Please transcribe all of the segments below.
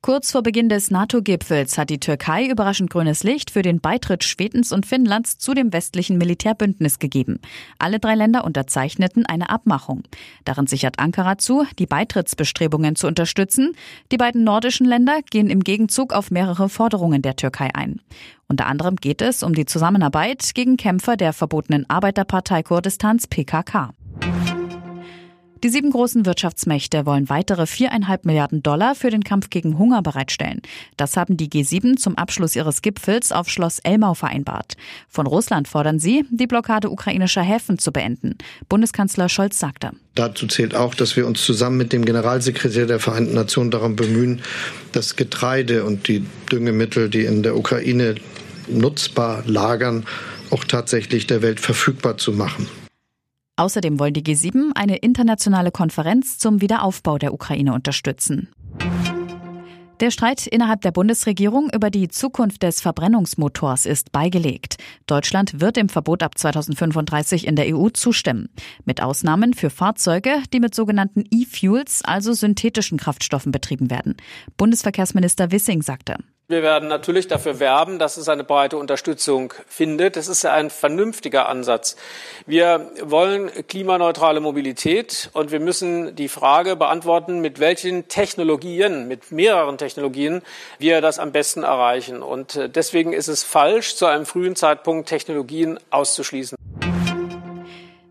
Kurz vor Beginn des NATO-Gipfels hat die Türkei überraschend grünes Licht für den Beitritt Schwedens und Finnlands zu dem westlichen Militärbündnis gegeben. Alle drei Länder unterzeichneten eine Abmachung. Darin sichert Ankara zu, die Beitrittsbestrebungen zu unterstützen. Die beiden nordischen Länder gehen im Gegenzug auf mehrere Forderungen der Türkei ein. Unter anderem geht es um die Zusammenarbeit gegen Kämpfer der verbotenen Arbeiterpartei Kurdistans PKK. Die sieben großen Wirtschaftsmächte wollen weitere viereinhalb Milliarden Dollar für den Kampf gegen Hunger bereitstellen. Das haben die G7 zum Abschluss ihres Gipfels auf Schloss Elmau vereinbart. Von Russland fordern sie, die Blockade ukrainischer Häfen zu beenden. Bundeskanzler Scholz sagte. Dazu zählt auch, dass wir uns zusammen mit dem Generalsekretär der Vereinten Nationen darum bemühen, das Getreide und die Düngemittel, die in der Ukraine nutzbar lagern, auch tatsächlich der Welt verfügbar zu machen. Außerdem wollen die G7 eine internationale Konferenz zum Wiederaufbau der Ukraine unterstützen. Der Streit innerhalb der Bundesregierung über die Zukunft des Verbrennungsmotors ist beigelegt. Deutschland wird dem Verbot ab 2035 in der EU zustimmen. Mit Ausnahmen für Fahrzeuge, die mit sogenannten E-Fuels, also synthetischen Kraftstoffen betrieben werden. Bundesverkehrsminister Wissing sagte. Wir werden natürlich dafür werben, dass es eine breite Unterstützung findet. Das ist ja ein vernünftiger Ansatz. Wir wollen klimaneutrale Mobilität und wir müssen die Frage beantworten, mit welchen Technologien, mit mehreren Technologien wir das am besten erreichen. Und äh, deswegen ist es falsch, zu einem frühen Zeitpunkt Technologien auszuschließen.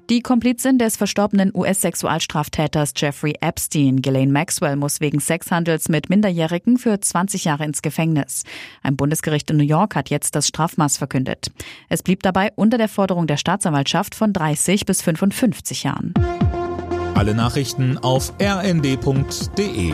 Die Komplizin des verstorbenen US-Sexualstraftäters Jeffrey Epstein, Ghislaine Maxwell, muss wegen Sexhandels mit Minderjährigen für 20 Jahre ins Gefängnis. Ein Bundesgericht in New York hat jetzt das Strafmaß verkündet. Es blieb dabei unter der Forderung der Staatsanwaltschaft von 30 bis 55 Jahren. Alle Nachrichten auf rnd.de